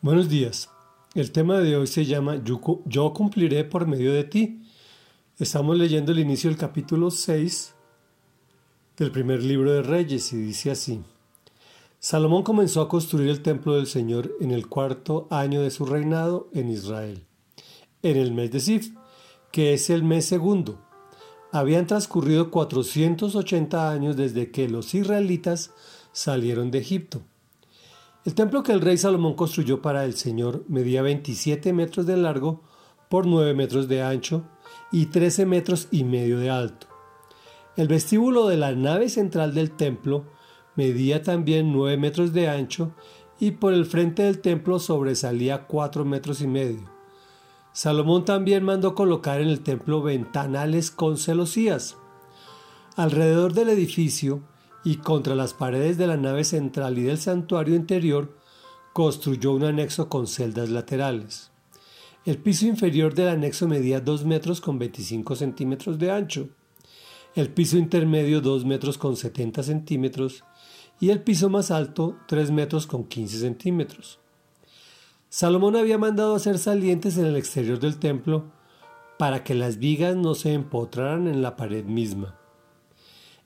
Buenos días. El tema de hoy se llama Yo cumpliré por medio de ti. Estamos leyendo el inicio del capítulo 6 del primer libro de Reyes y dice así. Salomón comenzó a construir el templo del Señor en el cuarto año de su reinado en Israel, en el mes de Sif, que es el mes segundo. Habían transcurrido 480 años desde que los israelitas salieron de Egipto. El templo que el rey Salomón construyó para el Señor medía 27 metros de largo por 9 metros de ancho y 13 metros y medio de alto. El vestíbulo de la nave central del templo medía también 9 metros de ancho y por el frente del templo sobresalía 4 metros y medio. Salomón también mandó colocar en el templo ventanales con celosías. Alrededor del edificio y contra las paredes de la nave central y del santuario interior construyó un anexo con celdas laterales. El piso inferior del anexo medía 2 metros con 25 centímetros de ancho, el piso intermedio 2 metros con 70 centímetros y el piso más alto 3 metros con 15 centímetros. Salomón había mandado hacer salientes en el exterior del templo para que las vigas no se empotraran en la pared misma.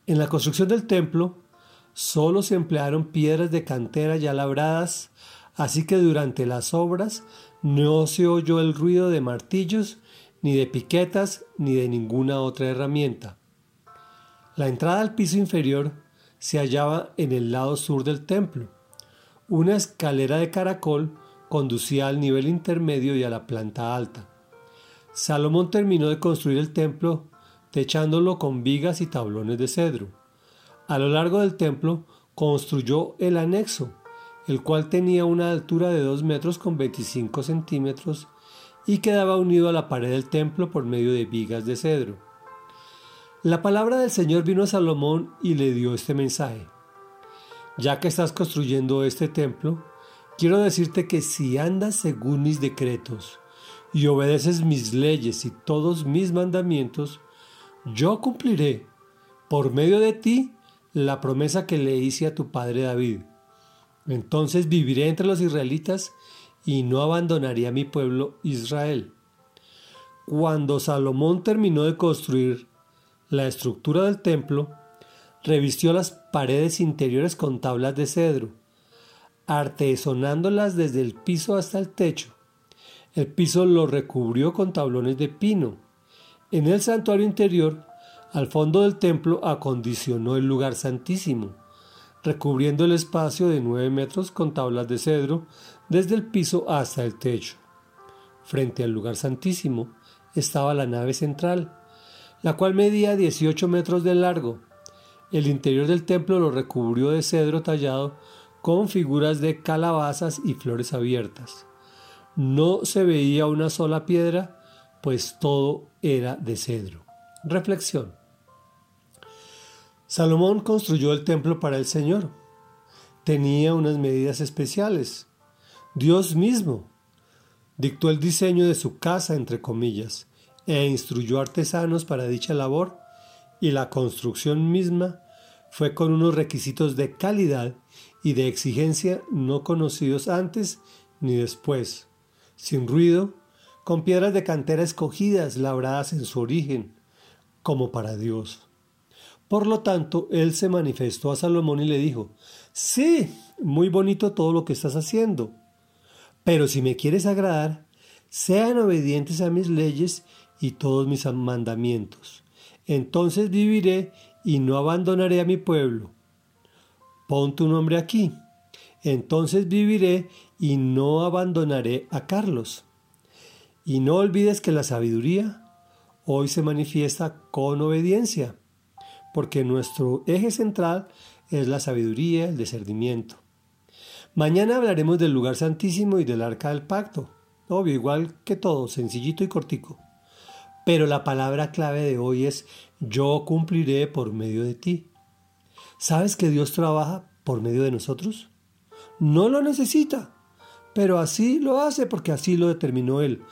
En la construcción del templo solo se emplearon piedras de cantera ya labradas, así que durante las obras no se oyó el ruido de martillos, ni de piquetas, ni de ninguna otra herramienta. La entrada al piso inferior se hallaba en el lado sur del templo. Una escalera de caracol conducía al nivel intermedio y a la planta alta. Salomón terminó de construir el templo techándolo con vigas y tablones de cedro. A lo largo del templo construyó el anexo, el cual tenía una altura de 2 metros con 25 centímetros y quedaba unido a la pared del templo por medio de vigas de cedro. La palabra del Señor vino a Salomón y le dio este mensaje. Ya que estás construyendo este templo, quiero decirte que si andas según mis decretos y obedeces mis leyes y todos mis mandamientos, yo cumpliré por medio de ti la promesa que le hice a tu padre David. Entonces viviré entre los israelitas y no abandonaré a mi pueblo Israel. Cuando Salomón terminó de construir la estructura del templo, revistió las paredes interiores con tablas de cedro, artesonándolas desde el piso hasta el techo. El piso lo recubrió con tablones de pino en el santuario interior, al fondo del templo, acondicionó el lugar santísimo, recubriendo el espacio de nueve metros con tablas de cedro desde el piso hasta el techo. Frente al lugar santísimo estaba la nave central, la cual medía 18 metros de largo. El interior del templo lo recubrió de cedro tallado con figuras de calabazas y flores abiertas. No se veía una sola piedra, pues todo era de cedro. Reflexión. Salomón construyó el templo para el Señor. Tenía unas medidas especiales. Dios mismo dictó el diseño de su casa, entre comillas, e instruyó artesanos para dicha labor, y la construcción misma fue con unos requisitos de calidad y de exigencia no conocidos antes ni después, sin ruido, con piedras de cantera escogidas, labradas en su origen, como para Dios. Por lo tanto, él se manifestó a Salomón y le dijo, sí, muy bonito todo lo que estás haciendo, pero si me quieres agradar, sean obedientes a mis leyes y todos mis mandamientos. Entonces viviré y no abandonaré a mi pueblo. Pon tu nombre aquí. Entonces viviré y no abandonaré a Carlos. Y no olvides que la sabiduría hoy se manifiesta con obediencia, porque nuestro eje central es la sabiduría, el discernimiento. Mañana hablaremos del lugar santísimo y del arca del pacto. Obvio, igual que todo, sencillito y cortico. Pero la palabra clave de hoy es yo cumpliré por medio de ti. ¿Sabes que Dios trabaja por medio de nosotros? No lo necesita, pero así lo hace porque así lo determinó Él.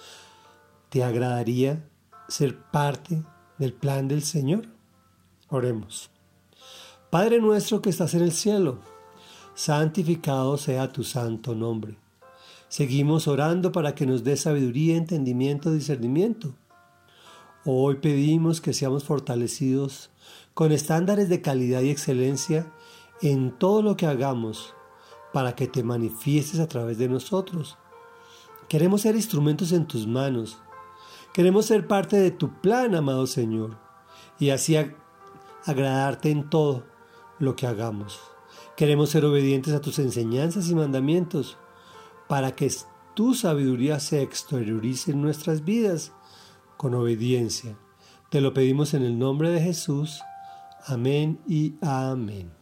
¿Te agradaría ser parte del plan del Señor? Oremos. Padre nuestro que estás en el cielo, santificado sea tu santo nombre. Seguimos orando para que nos dé sabiduría, entendimiento, discernimiento. Hoy pedimos que seamos fortalecidos con estándares de calidad y excelencia en todo lo que hagamos para que te manifiestes a través de nosotros. Queremos ser instrumentos en tus manos. Queremos ser parte de tu plan, amado Señor, y así agradarte en todo lo que hagamos. Queremos ser obedientes a tus enseñanzas y mandamientos para que tu sabiduría se exteriorice en nuestras vidas con obediencia. Te lo pedimos en el nombre de Jesús. Amén y amén.